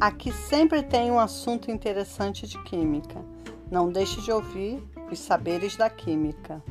Aqui sempre tem um assunto interessante de química. Não deixe de ouvir os saberes da química.